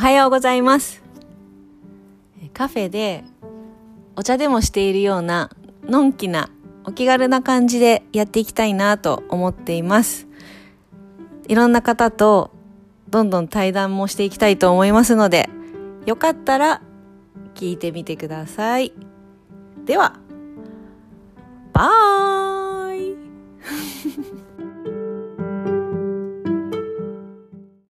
はようございます。カフェでお茶でもしているようなのんきなお気軽な感じでやっていきたいなと思っています。いろんな方とどんどん対談もしていきたいと思いますので、よかったら聞いてみてください。では、バイ